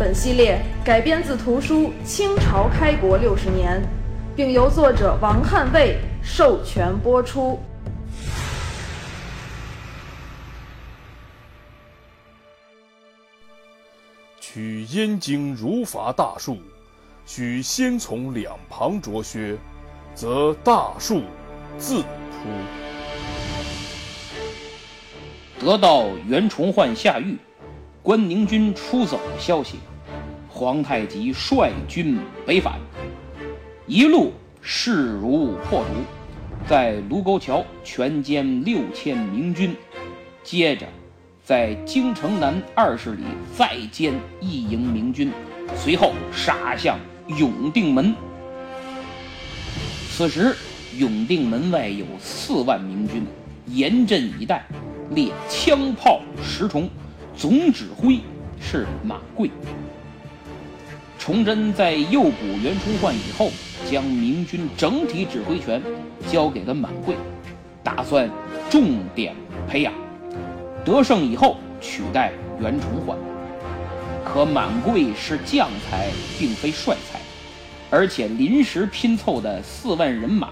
本系列改编自图书《清朝开国六十年》，并由作者王汉卫授权播出。取燕京如伐大树，须先从两旁着削，则大树自扑。得到袁崇焕下狱、关宁军出走的消息，皇太极率军北返，一路势如破竹，在卢沟桥全歼六千明军，接着。在京城南二十里再歼一营明军，随后杀向永定门。此时永定门外有四万明军严阵以待，列枪炮十重，总指挥是马贵。崇祯在诱捕袁崇焕以后，将明军整体指挥权交给了满桂，打算重点培养。得胜以后取代袁崇焕，可满桂是将才，并非帅才，而且临时拼凑的四万人马，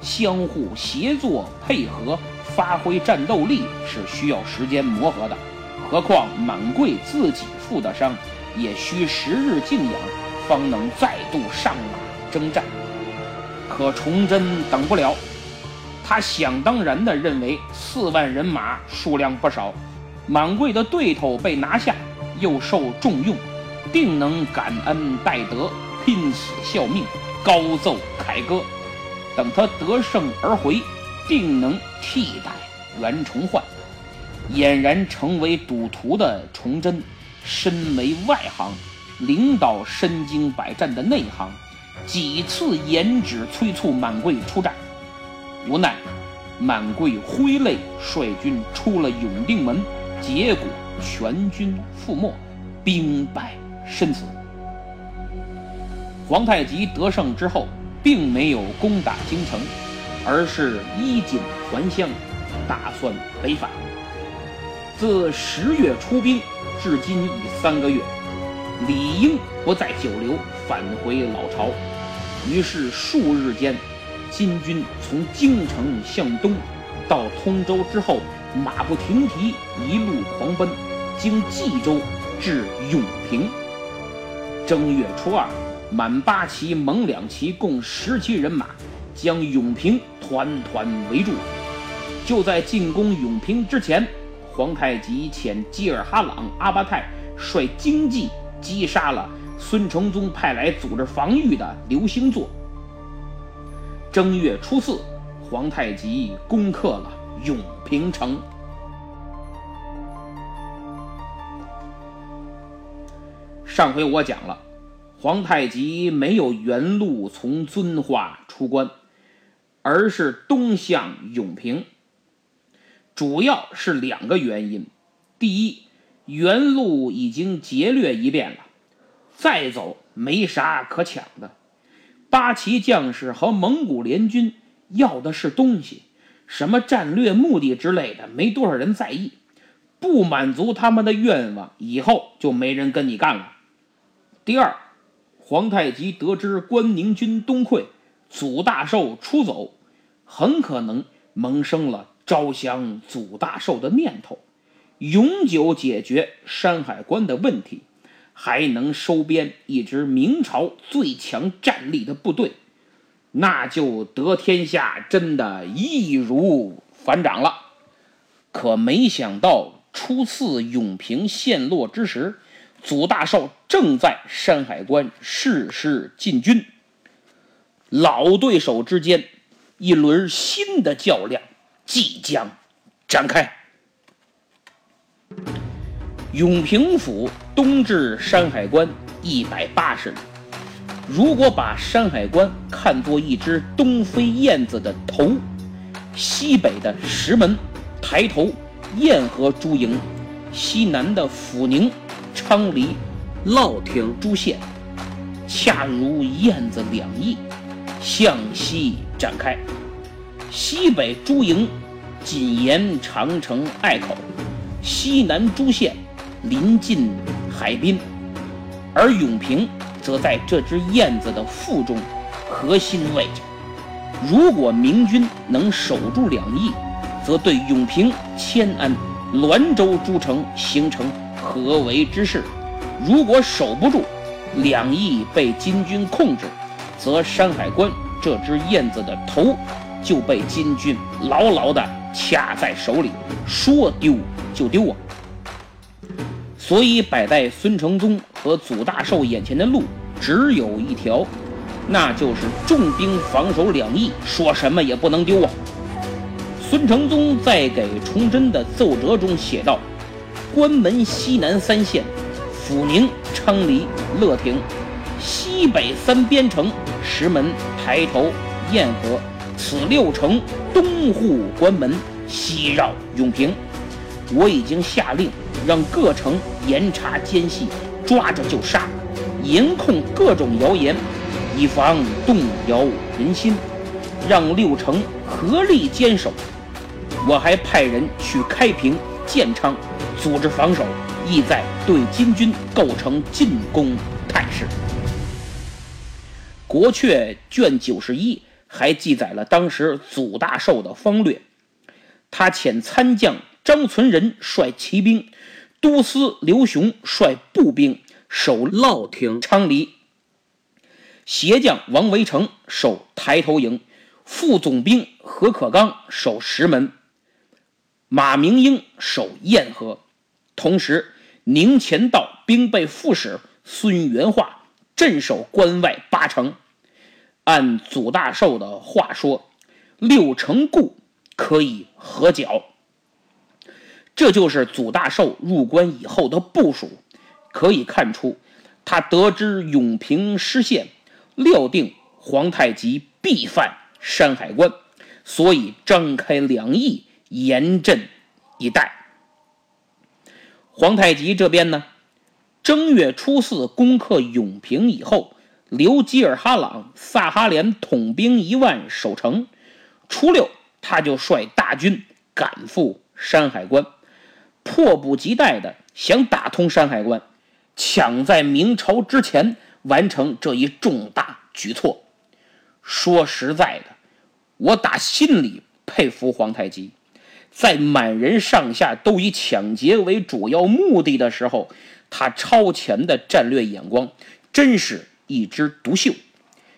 相互协作配合，发挥战斗力是需要时间磨合的。何况满桂自己负的伤，也需时日静养，方能再度上马征战。可崇祯等不了。他想当然地认为四万人马数量不少，满贵的对头被拿下，又受重用，定能感恩戴德，拼死效命，高奏凯歌。等他得胜而回，定能替代袁崇焕。俨然成为赌徒的崇祯，身为外行，领导身经百战的内行，几次严旨催促满贵出战。无奈，满贵挥泪率军出了永定门，结果全军覆没，兵败身死。皇太极得胜之后，并没有攻打京城，而是衣锦还乡，打算北返。自十月出兵至今已三个月，理应不再久留，返回老巢。于是数日间。金军从京城向东，到通州之后，马不停蹄，一路狂奔，经冀州至永平。正月初二，满八旗、蒙两旗共十七人马，将永平团团围住。就在进攻永平之前，皇太极遣济尔哈朗、阿巴泰率精骑击杀了孙承宗派来组织防御的刘兴作。正月初四，皇太极攻克了永平城。上回我讲了，皇太极没有原路从遵化出关，而是东向永平，主要是两个原因：第一，原路已经劫掠一遍了，再走没啥可抢的。八旗将士和蒙古联军要的是东西，什么战略目的之类的，没多少人在意。不满足他们的愿望，以后就没人跟你干了。第二，皇太极得知关宁军东溃，祖大寿出走，很可能萌生了招降祖大寿的念头，永久解决山海关的问题。还能收编一支明朝最强战力的部队，那就得天下真的易如反掌了。可没想到，初次永平陷落之时，祖大寿正在山海关誓师进军，老对手之间一轮新的较量即将展开。永平府东至山海关，一百八十里。如果把山海关看作一只东飞燕子的头，西北的石门、抬头、燕河诸营，西南的抚宁、昌黎、乐亭诸县，恰如燕子两翼，向西展开。西北诸营紧沿长城隘口，西南诸县临近海滨，而永平。则在这只燕子的腹中，核心位置。如果明军能守住两翼，则对永平、迁安、滦州诸城形成合围之势；如果守不住，两翼被金军控制，则山海关这只燕子的头就被金军牢牢地卡在手里，说丢就丢啊！所以摆在孙承宗和祖大寿眼前的路只有一条，那就是重兵防守两翼，说什么也不能丢啊！孙承宗在给崇祯的奏折中写道：“关门西南三县，阜宁、昌黎、乐亭，西北三边城，石门、抬头、堰河，此六城东护关门，西绕永平。我已经下令。”让各城严查奸细，抓着就杀，严控各种谣言，以防动摇人心。让六城合力坚守。我还派人去开平、建昌，组织防守，意在对金军构成进攻态势。国阙卷九十一还记载了当时祖大寿的方略，他遣参将张存仁率骑兵。都司刘雄率步兵守乐亭、昌黎，协将王维成守抬头营，副总兵何可刚守石门，马明英守堰河。同时，宁前道兵备副使孙元化镇守关外八城。按祖大寿的话说，六成固可以合剿。这就是祖大寿入关以后的部署，可以看出，他得知永平失陷，料定皇太极必犯山海关，所以张开两翼，严阵以待。皇太极这边呢，正月初四攻克永平以后，留吉尔哈朗、萨哈连统兵一万守城，初六他就率大军赶赴山海关。迫不及待的想打通山海关，抢在明朝之前完成这一重大举措。说实在的，我打心里佩服皇太极，在满人上下都以抢劫为主要目的的时候，他超前的战略眼光真是一枝独秀，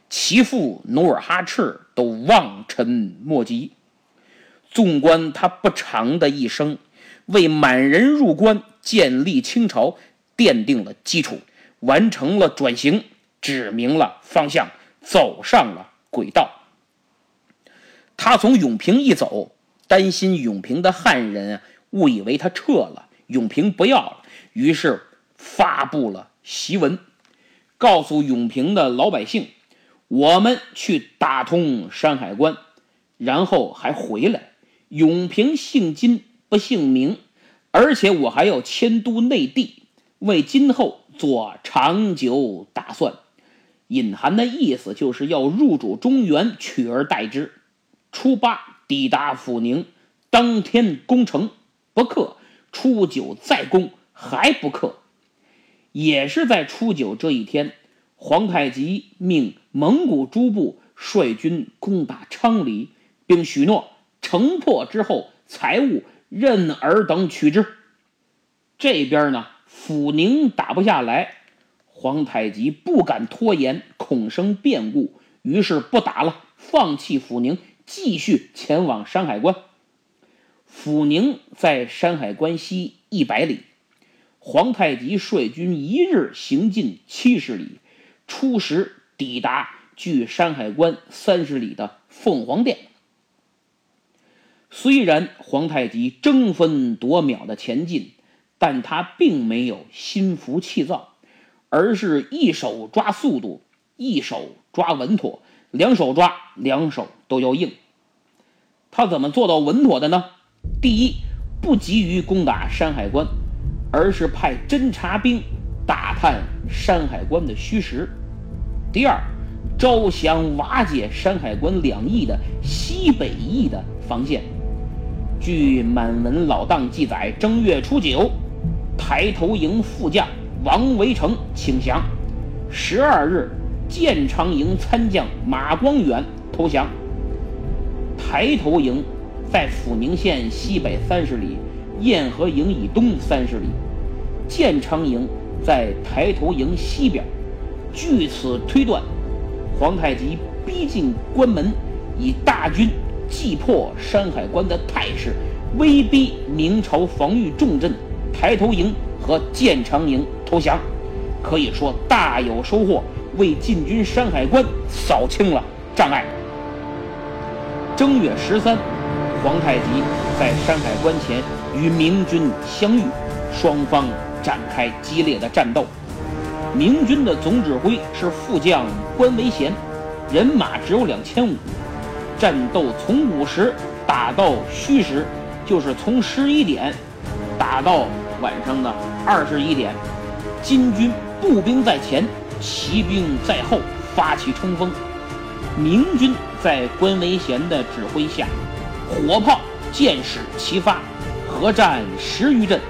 其父努尔哈赤都望尘莫及。纵观他不长的一生。为满人入关、建立清朝奠定了基础，完成了转型，指明了方向，走上了轨道。他从永平一走，担心永平的汉人啊误以为他撤了，永平不要了，于是发布了檄文，告诉永平的老百姓：“我们去打通山海关，然后还回来。”永平姓金。不姓名，而且我还要迁都内地，为今后做长久打算。隐含的意思就是要入主中原，取而代之。初八抵达阜宁，当天攻城不克，初九再攻还不克。也是在初九这一天，皇太极命蒙古诸部率军攻打昌黎，并许诺城破之后财物。任尔等取之。这边呢，抚宁打不下来，皇太极不敢拖延，恐生变故，于是不打了，放弃抚宁，继续前往山海关。抚宁在山海关西一百里，皇太极率军一日行进七十里，初时抵达距山海关三十里的凤凰殿。虽然皇太极争分夺秒的前进，但他并没有心浮气躁，而是一手抓速度，一手抓稳妥，两手抓，两手都要硬。他怎么做到稳妥的呢？第一，不急于攻打山海关，而是派侦察兵打探山海关的虚实。第二，招降瓦解山海关两翼的西北翼的防线。据满文老档记载，正月初九，抬头营副将王维成请降；十二日，建昌营参将马光远投降。抬头营在阜宁县西北三十里，堰河营以东三十里；建昌营在抬头营西边。据此推断，皇太极逼近关门，以大军。击破山海关的态势，威逼明朝防御重镇抬头营和建昌营投降，可以说大有收获，为进军山海关扫清了障碍。正月十三，皇太极在山海关前与明军相遇，双方展开激烈的战斗。明军的总指挥是副将关维贤，人马只有两千五。战斗从午时打到戌时，就是从十一点打到晚上的二十一点。金军步兵在前，骑兵在后，发起冲锋。明军在关维贤的指挥下，火炮、箭矢齐发，合战十余阵，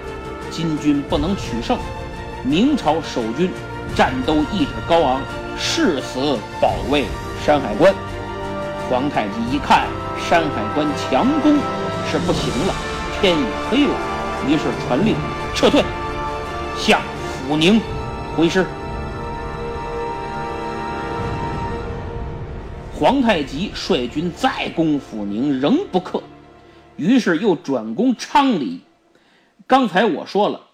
金军不能取胜。明朝守军战斗意志高昂，誓死保卫山海关。皇太极一看山海关强攻是不行了，天也黑了，于是传令撤退，向阜宁回师。皇太极率军再攻阜宁，仍不克，于是又转攻昌黎。刚才我说了，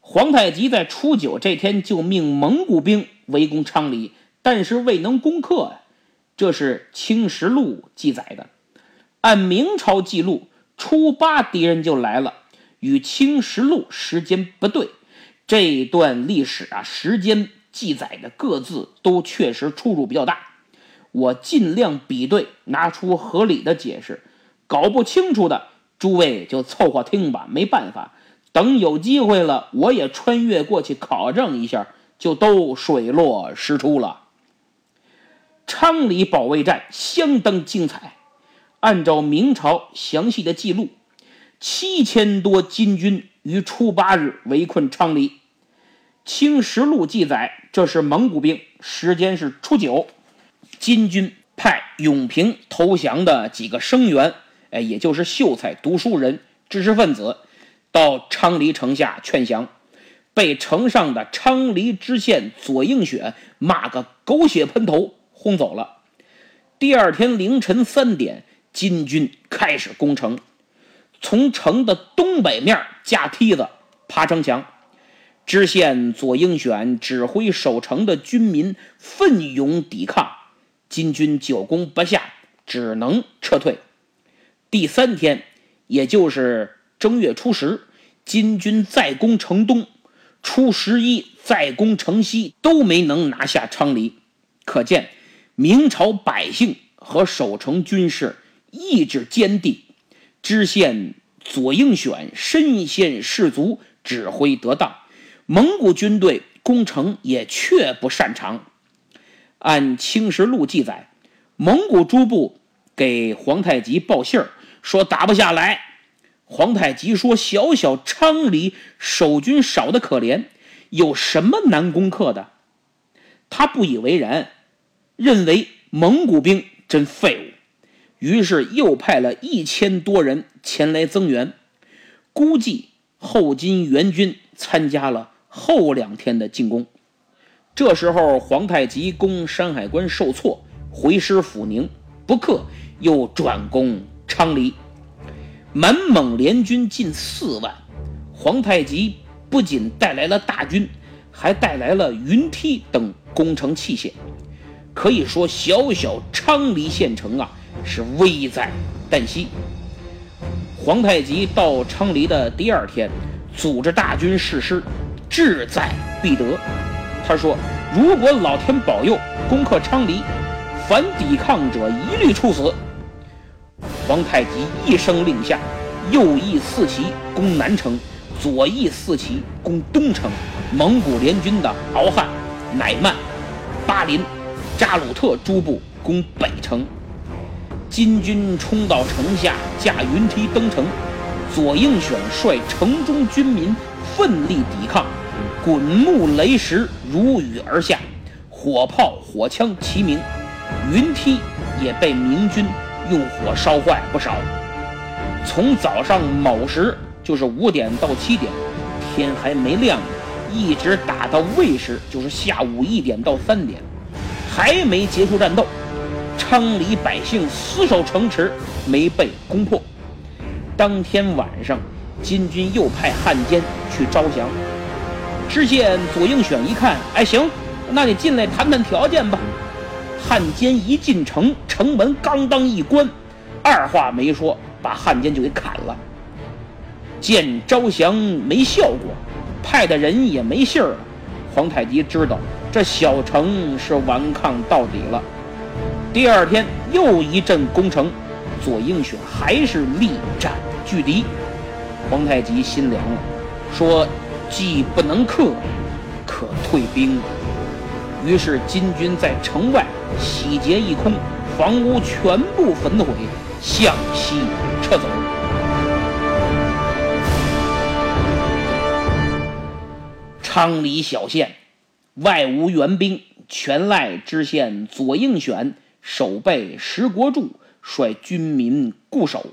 皇太极在初九这天就命蒙古兵围攻昌黎，但是未能攻克呀。这是《清实录》记载的，按明朝记录，初八敌人就来了，与《清实录》时间不对。这段历史啊，时间记载的各自都确实出入比较大。我尽量比对，拿出合理的解释。搞不清楚的，诸位就凑合听吧，没办法。等有机会了，我也穿越过去考证一下，就都水落石出了。昌黎保卫战相当精彩。按照明朝详细的记录，七千多金军于初八日围困昌黎。《清实录》记载，这是蒙古兵，时间是初九。金军派永平投降的几个生员，哎，也就是秀才、读书人、知识分子，到昌黎城下劝降，被城上的昌黎知县左应选骂个狗血喷头。轰走了。第二天凌晨三点，金军开始攻城，从城的东北面架梯子爬城墙。知县左应选指挥守城的军民奋勇抵抗，金军久攻不下，只能撤退。第三天，也就是正月初十，金军再攻城东，初十一再攻城西，都没能拿下昌黎。可见。明朝百姓和守城军士意志坚定，知县左应选身先士卒，指挥得当。蒙古军队攻城也确不擅长。按《清实录》记载，蒙古诸部给皇太极报信儿，说打不下来。皇太极说：“小小昌黎守军少得可怜，有什么难攻克的？”他不以为然。认为蒙古兵真废物，于是又派了一千多人前来增援。估计后金援军参加了后两天的进攻。这时候，皇太极攻山海关受挫，回师抚宁，不克，又转攻昌黎。满蒙联军近四万，皇太极不仅带来了大军，还带来了云梯等工程器械。可以说，小小昌黎县城啊，是危在旦夕。皇太极到昌黎的第二天，组织大军誓师，志在必得。他说：“如果老天保佑，攻克昌黎，凡抵抗者一律处死。”皇太极一声令下，右翼四旗攻南城，左翼四旗攻东城。蒙古联军的敖汉、乃曼、巴林、扎鲁特诸部攻北城。金军冲到城下，驾云梯登城。左应选率城中军民奋力抵抗，滚木雷石如雨而下，火炮火枪齐鸣，云梯也被明军用火烧坏不少。从早上卯时，就是五点到七点，天还没亮，一直打到未时，就是下午一点到三点，还没结束战斗。昌黎百姓死守城池，没被攻破。当天晚上，金军又派汉奸去招降。知县左应选一看，哎，行，那你进来谈谈条件吧。汉奸一进城，城门刚当一关，二话没说，把汉奸就给砍了。见招降没效果，派的人也没信儿。皇太极知道这小城是顽抗到底了。第二天又一阵攻城，左应选还是力战。拒敌，皇太极心凉了，说：“既不能克，可退兵了。”于是金军在城外洗劫一空，房屋全部焚毁，向西撤走。昌黎小县外无援兵，全赖知县左应选守备石国柱率军民固守。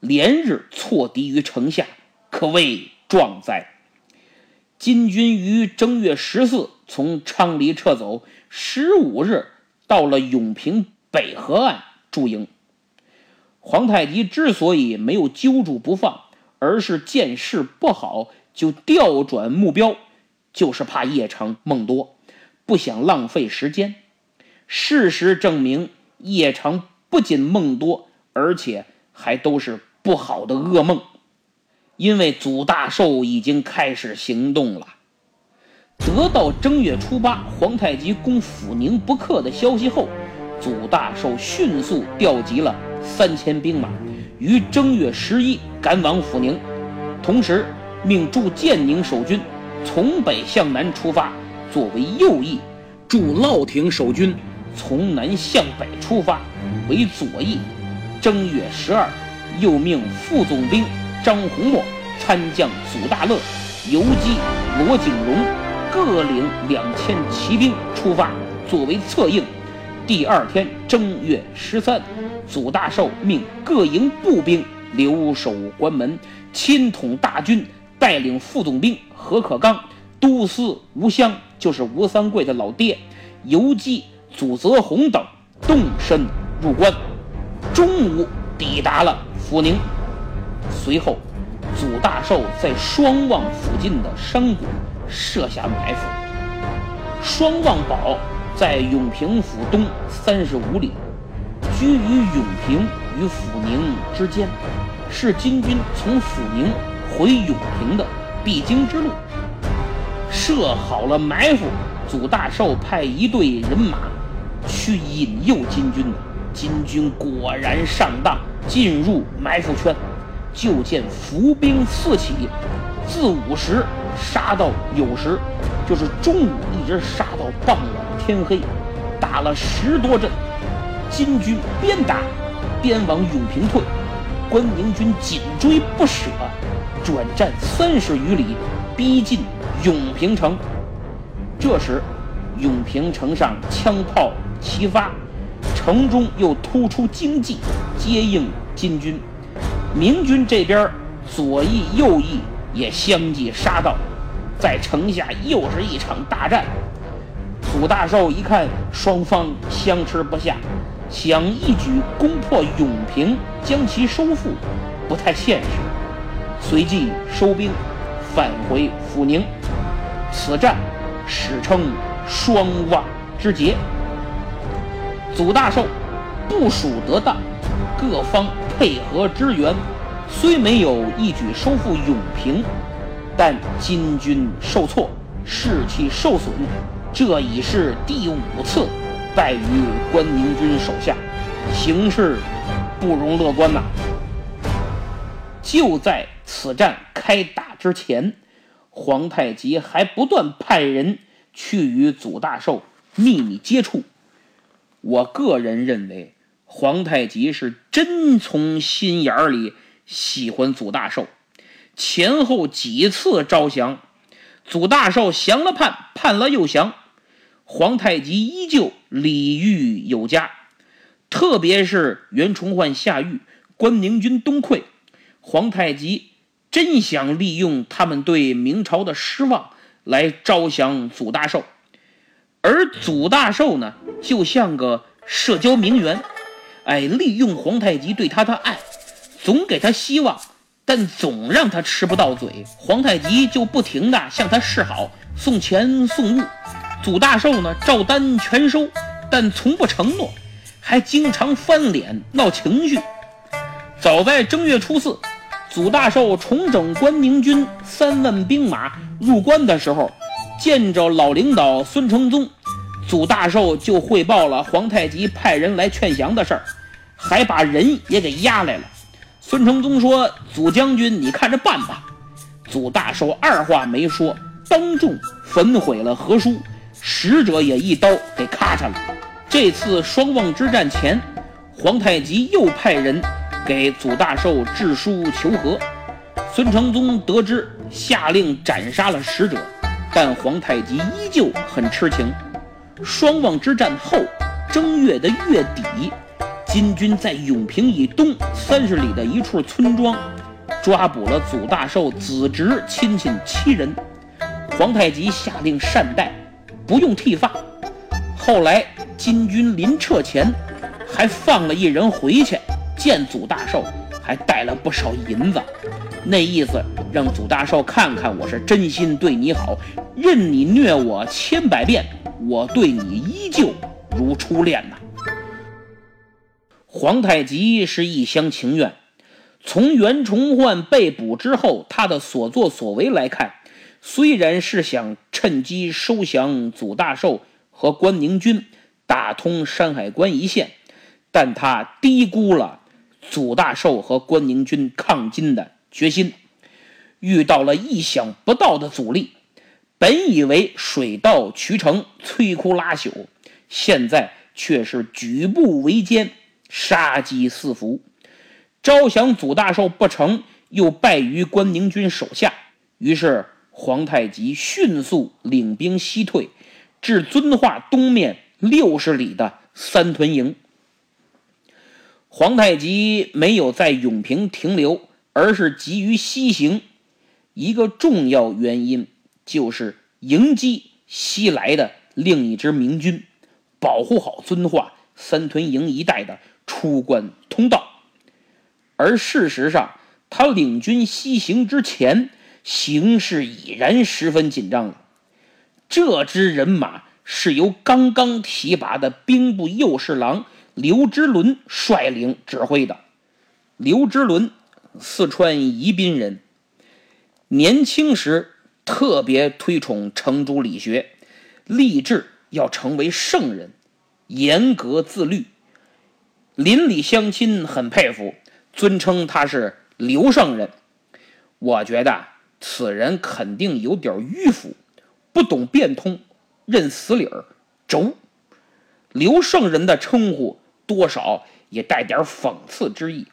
连日挫敌于城下，可谓壮哉。金军于正月十四从昌黎撤走，十五日到了永平北河岸驻营。皇太极之所以没有揪住不放，而是见势不好就调转目标，就是怕邺城梦多，不想浪费时间。事实证明，邺城不仅梦多，而且还都是。不好的噩梦，因为祖大寿已经开始行动了。得到正月初八皇太极攻阜宁不克的消息后，祖大寿迅速调集了三千兵马，于正月十一赶往阜宁，同时命驻建宁守军从北向南出发，作为右翼；驻乐亭守军从南向北出发，为左翼。正月十二。又命副总兵张洪谟参将祖大乐、游击罗景荣各领两千骑兵出发，作为策应。第二天正月十三，祖大寿命各营步兵留守关门，亲统大军，带领副总兵何可刚、都司吴襄（就是吴三桂的老爹）、游击祖泽宏等动身入关。中午抵达了。阜宁，随后，祖大寿在双望附近的山谷设下埋伏。双望堡在永平府东三十五里，居于永平与阜宁之间，是金军从阜宁回永平的必经之路。设好了埋伏，祖大寿派一队人马去引诱金军。金军果然上当。进入埋伏圈，就见伏兵四起，自午时杀到酉时，就是中午一直杀到傍晚天黑，打了十多阵。金军边打边往永平退，关宁军紧追不舍，转战三十余里，逼近永平城。这时，永平城上枪炮齐发。城中又突出精骑接应金军，明军这边左翼右翼也相继杀到，在城下又是一场大战。祖大寿一看双方相持不下，想一举攻破永平，将其收复，不太现实，随即收兵，返回阜宁。此战史称双望之捷。祖大寿部署得当，各方配合支援，虽没有一举收复永平，但金军受挫，士气受损，这已是第五次败于关宁军手下，形势不容乐观呐。就在此战开打之前，皇太极还不断派人去与祖大寿秘密接触。我个人认为，皇太极是真从心眼里喜欢祖大寿。前后几次招降，祖大寿降了叛，叛了又降，皇太极依旧礼遇有加。特别是袁崇焕下狱，关宁军东溃。皇太极真想利用他们对明朝的失望来招降祖大寿，而祖大寿呢，就像个社交名媛，哎，利用皇太极对他的爱，总给他希望，但总让他吃不到嘴。皇太极就不停的向他示好，送钱送物，祖大寿呢照单全收，但从不承诺，还经常翻脸闹情绪。早在正月初四。祖大寿重整关宁军三万兵马入关的时候，见着老领导孙承宗，祖大寿就汇报了皇太极派人来劝降的事儿，还把人也给押来了。孙承宗说：“祖将军，你看着办吧。”祖大寿二话没说，当众焚毁了和书，使者也一刀给咔嚓了。这次双望之战前，皇太极又派人。给祖大寿致书求和，孙承宗得知，下令斩杀了使者，但皇太极依旧很痴情。双望之战后，正月的月底，金军在永平以东三十里的一处村庄，抓捕了祖大寿子侄亲戚七人。皇太极下令善待，不用剃发。后来金军临撤前，还放了一人回去。见祖大寿还带了不少银子，那意思让祖大寿看看我是真心对你好，任你虐我千百遍，我对你依旧如初恋呐。皇太极是一厢情愿，从袁崇焕被捕之后他的所作所为来看，虽然是想趁机收降祖大寿和关宁军，打通山海关一线，但他低估了。祖大寿和关宁军抗金的决心遇到了意想不到的阻力，本以为水到渠成、摧枯拉朽，现在却是举步维艰、杀机四伏。招降祖大寿不成，又败于关宁军手下，于是皇太极迅速领兵西退，至遵化东面六十里的三屯营。皇太极没有在永平停留，而是急于西行。一个重要原因就是迎击西来的另一支明军，保护好遵化三屯营一带的出关通道。而事实上，他领军西行之前，形势已然十分紧张了。这支人马是由刚刚提拔的兵部右侍郎。刘之伦率领指挥的。刘之伦，四川宜宾人，年轻时特别推崇程朱理学，立志要成为圣人，严格自律。邻里乡亲很佩服，尊称他是刘圣人。我觉得此人肯定有点迂腐，不懂变通，认死理儿，轴。刘圣人的称呼。多少也带点讽刺之意。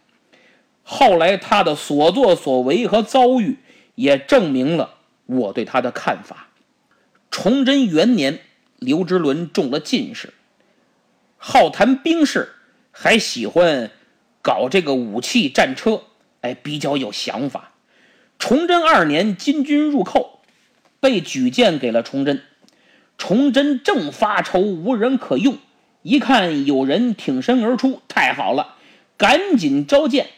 后来他的所作所为和遭遇，也证明了我对他的看法。崇祯元年，刘之伦中了进士，好谈兵事，还喜欢搞这个武器战车，哎，比较有想法。崇祯二年，金军入寇，被举荐给了崇祯。崇祯正发愁无人可用。一看有人挺身而出，太好了，赶紧召见。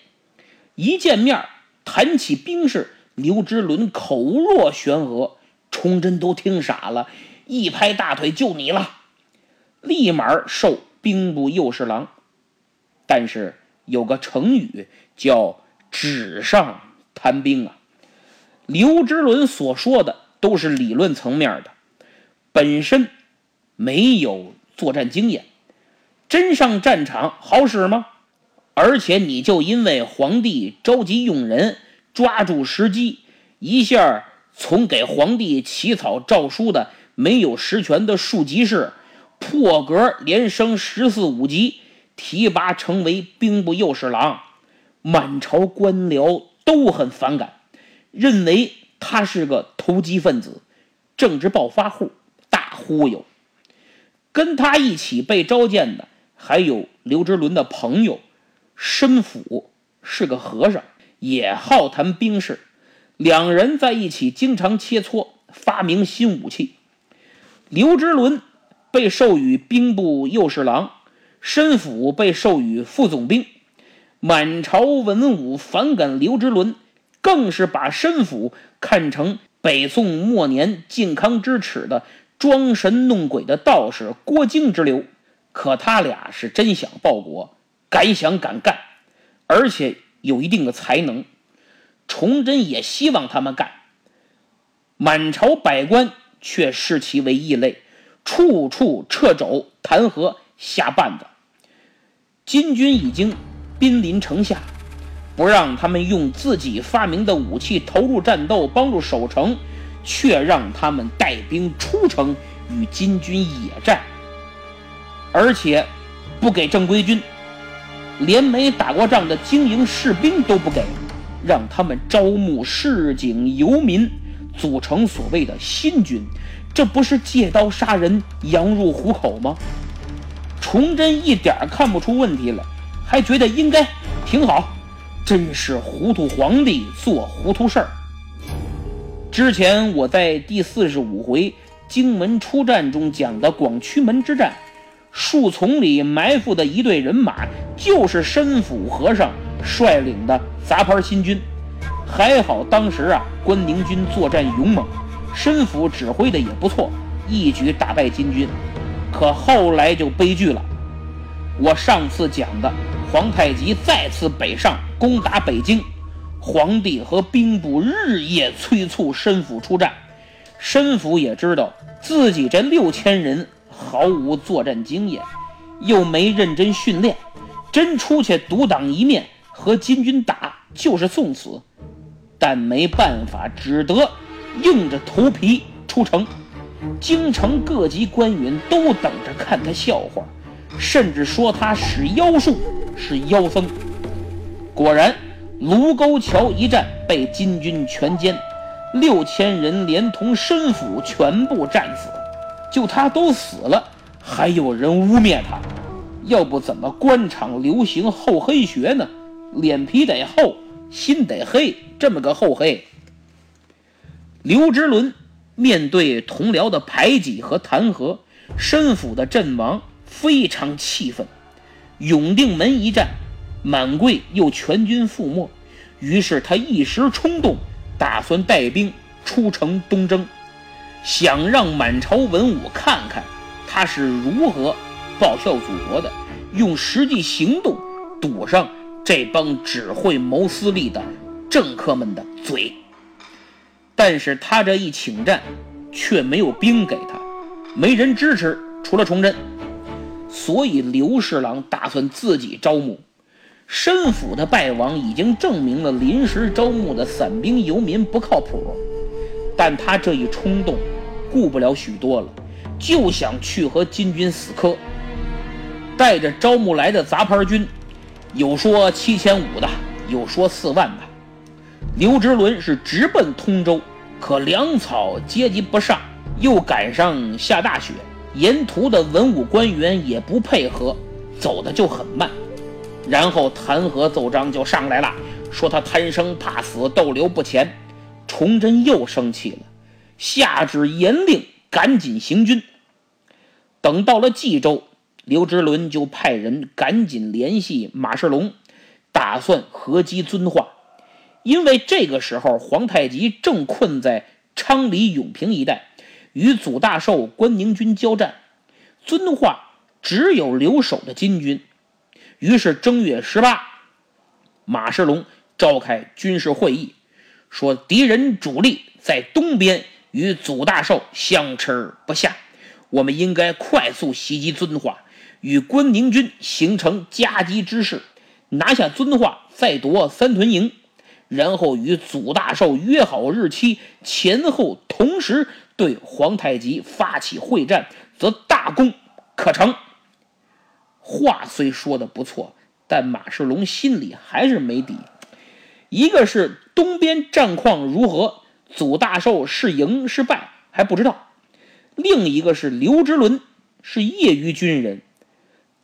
一见面谈起兵事，刘之伦口若悬河，崇祯都听傻了，一拍大腿：“就你了！”立马授兵部右侍郎。但是有个成语叫“纸上谈兵”啊，刘之伦所说的都是理论层面的，本身没有作战经验，真上战场好使吗？而且你就因为皇帝着急用人，抓住时机，一下从给皇帝起草诏书的没有实权的庶吉士，破格连升十四五级，提拔成为兵部右侍郎，满朝官僚都很反感，认为他是个投机分子、政治暴发户、大忽悠。跟他一起被召见的还有刘之伦的朋友。申府是个和尚，也好谈兵事。两人在一起经常切磋，发明新武器。刘之伦被授予兵部右侍郎，申府被授予副总兵。满朝文武反感刘之伦，更是把申府看成北宋末年靖康之耻的装神弄鬼的道士郭靖之流。可他俩是真想报国。敢想敢干，而且有一定的才能，崇祯也希望他们干。满朝百官却视其为异类，处处掣肘弹劾下绊子。金军已经兵临城下，不让他们用自己发明的武器投入战斗，帮助守城，却让他们带兵出城与金军野战，而且不给正规军。连没打过仗的精营士兵都不给，让他们招募市井游民，组成所谓的新军，这不是借刀杀人、羊入虎口吗？崇祯一点看不出问题来，还觉得应该挺好，真是糊涂皇帝做糊涂事儿。之前我在第四十五回荆门出战中讲的广渠门之战。树丛里埋伏的一队人马，就是申府和尚率领的杂牌新军。还好当时啊，关宁军作战勇猛，申府指挥的也不错，一举打败金军。可后来就悲剧了。我上次讲的，皇太极再次北上攻打北京，皇帝和兵部日夜催促申府出战。申府也知道自己这六千人。毫无作战经验，又没认真训练，真出去独当一面和金军打就是送死。但没办法，只得硬着头皮出城。京城各级官员都等着看他笑话，甚至说他使妖术是妖僧。果然，卢沟桥一战被金军全歼，六千人连同身府全部战死。就他都死了，还有人污蔑他，要不怎么官场流行厚黑学呢？脸皮得厚，心得黑，这么个厚黑。刘之伦面对同僚的排挤和弹劾，申府的阵亡，非常气愤。永定门一战，满贵又全军覆没，于是他一时冲动，打算带兵出城东征。想让满朝文武看看他是如何报效祖国的，用实际行动堵上这帮只会谋私利的政客们的嘴。但是他这一请战，却没有兵给他，没人支持，除了崇祯。所以刘侍郎打算自己招募。申府的败亡已经证明了临时招募的散兵游民不靠谱，但他这一冲动。顾不了许多了，就想去和金军死磕。带着招募来的杂牌军，有说七千五的，有说四万的。刘直伦是直奔通州，可粮草接济不上，又赶上下大雪，沿途的文武官员也不配合，走的就很慢。然后弹劾奏章就上来了，说他贪生怕死，逗留不前。崇祯又生气了。下旨严令，赶紧行军。等到了冀州，刘知伦就派人赶紧联系马世龙，打算合击遵化。因为这个时候皇太极正困在昌黎、永平一带，与祖大寿、关宁军交战，遵化只有留守的金军。于是正月十八，马世龙召开军事会议，说敌人主力在东边。与祖大寿相持不下，我们应该快速袭击遵化，与关宁军形成夹击之势，拿下遵化，再夺三屯营，然后与祖大寿约好日期，前后同时对皇太极发起会战，则大功可成。话虽说的不错，但马世龙心里还是没底。一个是东边战况如何，祖大寿是赢是败还不知道；另一个是刘之伦是业余军人，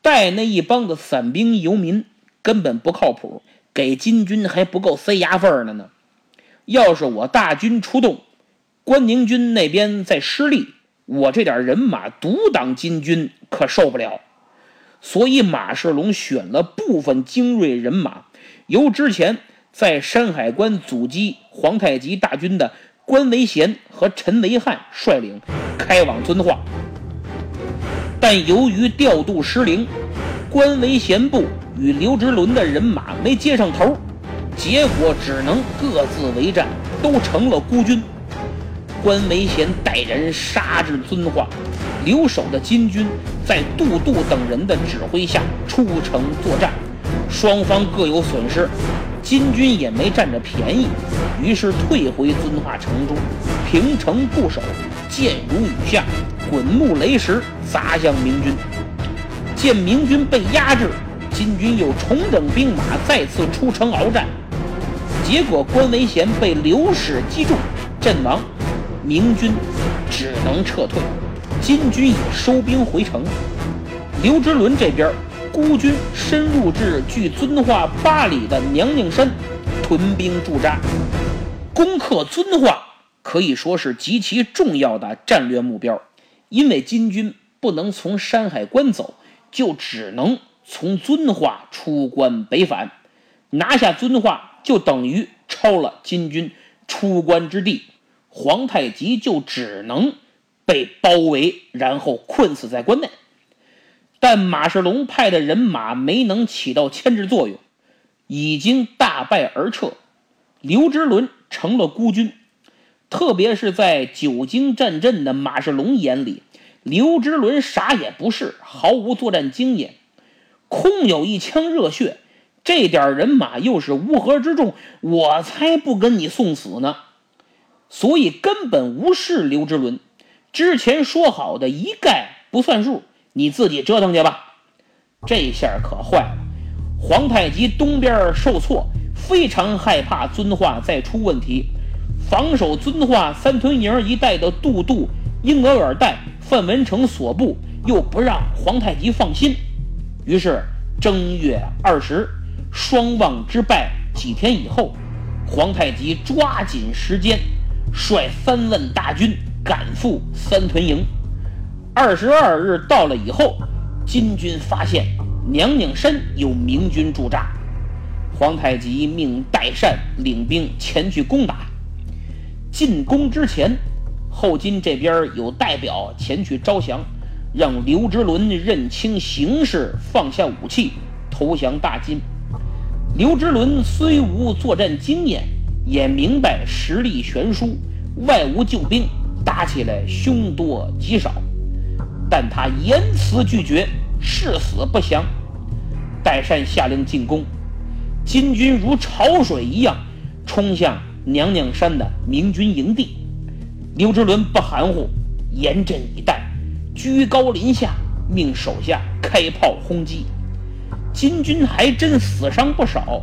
带那一帮子散兵游民根本不靠谱，给金军还不够塞牙缝的呢。要是我大军出动，关宁军那边再失利，我这点人马独挡金军可受不了。所以马世龙选了部分精锐人马，由之前在山海关阻击皇太极大军的关维贤和陈维汉率领，开往遵化。但由于调度失灵，关维贤部与刘直伦的人马没接上头，结果只能各自为战，都成了孤军。关维贤带人杀至遵化，留守的金军在杜杜等人的指挥下出城作战，双方各有损失，金军也没占着便宜，于是退回遵化城中，平城固守，箭如雨下，滚木雷石砸向明军。见明军被压制，金军又重整兵马，再次出城鏖战，结果关维贤被刘氏击中，阵亡。明军只能撤退，金军也收兵回城。刘之伦这边孤军深入至距遵化八里的娘娘山，屯兵驻扎。攻克遵化可以说是极其重要的战略目标，因为金军不能从山海关走，就只能从遵化出关北返。拿下遵化，就等于抄了金军出关之地。皇太极就只能被包围，然后困死在关内。但马世龙派的人马没能起到牵制作用，已经大败而撤。刘之伦成了孤军。特别是在久经战阵的马世龙眼里，刘之伦啥也不是，毫无作战经验，空有一腔热血，这点人马又是乌合之众，我才不跟你送死呢。所以根本无视刘之伦，之前说好的一概不算数，你自己折腾去吧。这下可坏了，皇太极东边受挫，非常害怕遵化再出问题，防守遵化三屯营一带的杜度、英格尔岱、范文成所部又不让皇太极放心，于是正月二十，双望之败几天以后，皇太极抓紧时间。率三万大军赶赴三屯营。二十二日到了以后，金军发现娘娘山有明军驻扎，皇太极命代善领兵前去攻打。进攻之前，后金这边有代表前去招降，让刘之伦认清形势，放下武器，投降大金。刘之伦虽无作战经验。也明白实力悬殊，外无救兵，打起来凶多吉少。但他严词拒绝，誓死不降。代善下令进攻，金军如潮水一样冲向娘娘山的明军营地。刘之伦不含糊，严阵以待，居高临下，命手下开炮轰击。金军还真死伤不少。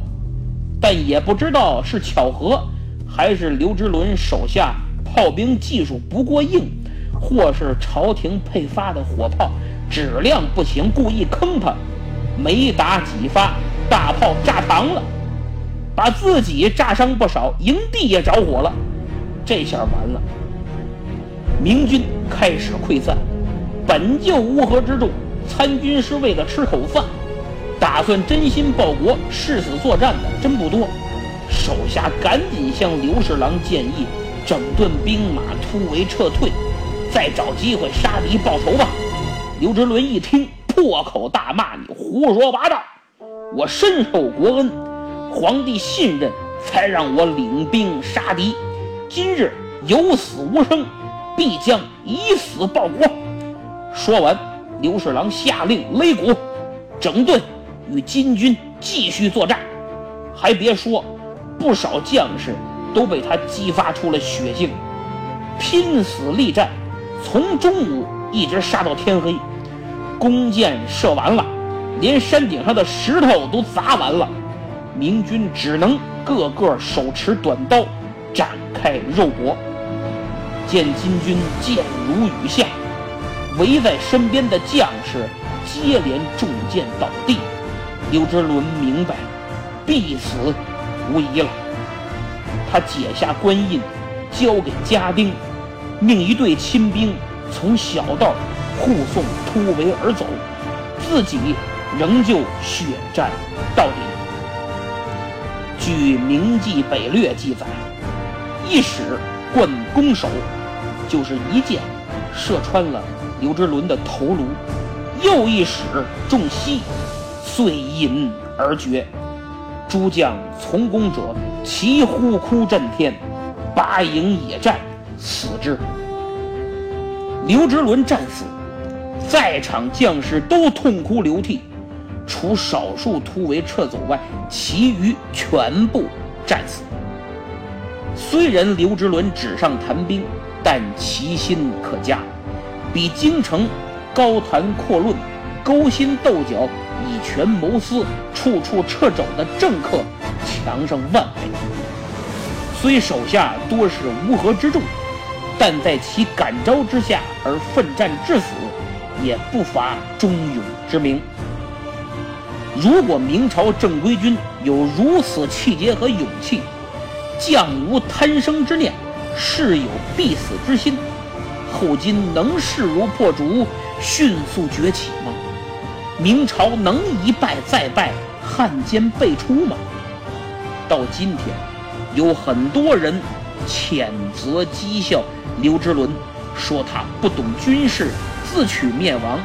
但也不知道是巧合，还是刘之伦手下炮兵技术不过硬，或是朝廷配发的火炮质量不行，故意坑他。没打几发，大炮炸膛了，把自己炸伤不少，营地也着火了。这下完了，明军开始溃散。本就乌合之众，参军是为了吃口饭。打算真心报国、誓死作战的真不多，手下赶紧向刘侍郎建议整顿兵马、突围撤退，再找机会杀敌报仇吧。刘直伦一听，破口大骂：“你胡说八道！我深受国恩，皇帝信任，才让我领兵杀敌。今日有死无生，必将以死报国。”说完，刘侍郎下令擂鼓，整顿，与金军继续作战。还别说，不少将士都被他激发出了血性，拼死力战，从中午一直杀到天黑。弓箭射完了，连山顶上的石头都砸完了，明军只能个个手持短刀，展开肉搏。见金军箭如雨下，围在身边的将士接连中箭倒地，刘之伦明白必死无疑了。他解下官印，交给家丁，命一队亲兵从小道护送突围而走，自己仍旧血战到底。据《明记北略》记载，一使贯弓手。就是一箭射穿了刘之伦的头颅，又一使中膝，遂引而绝。诸将从攻者齐呼哭震天，拔营野战，死之。刘之伦战死，在场将士都痛哭流涕，除少数突围撤走外，其余全部战死。虽然刘之伦纸上谈兵。但其心可嘉，比京城高谈阔论、勾心斗角、以权谋私、处处掣肘的政客强上万倍。虽手下多是乌合之众，但在其感召之下而奋战至死，也不乏忠勇之名。如果明朝正规军有如此气节和勇气，将无贪生之念。是有必死之心，后金能势如破竹，迅速崛起吗？明朝能一败再败，汉奸辈出吗？到今天，有很多人谴责讥笑刘之伦，说他不懂军事，自取灭亡，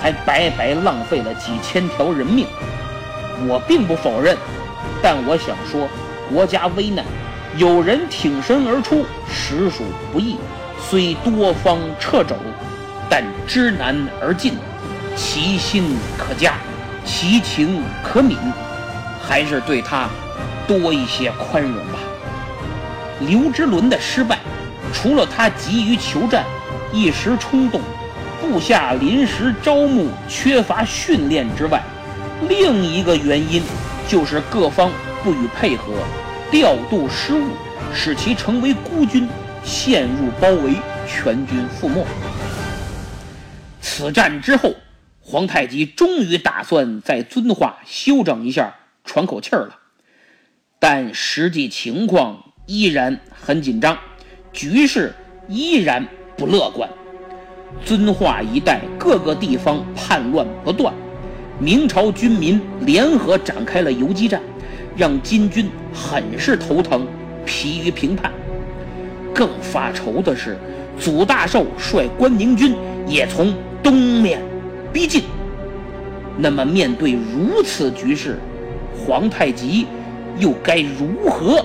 还白白浪费了几千条人命。我并不否认，但我想说，国家危难。有人挺身而出，实属不易。虽多方掣肘，但知难而进，其心可嘉，其情可悯，还是对他多一些宽容吧。刘之伦的失败，除了他急于求战、一时冲动、部下临时招募缺乏训练之外，另一个原因就是各方不予配合。调度失误，使其成为孤军，陷入包围，全军覆没。此战之后，皇太极终于打算在遵化休整一下，喘口气儿了。但实际情况依然很紧张，局势依然不乐观。遵化一带各个地方叛乱不断，明朝军民联合展开了游击战。让金军很是头疼，疲于评判。更发愁的是，祖大寿率关宁军也从东面逼近。那么，面对如此局势，皇太极又该如何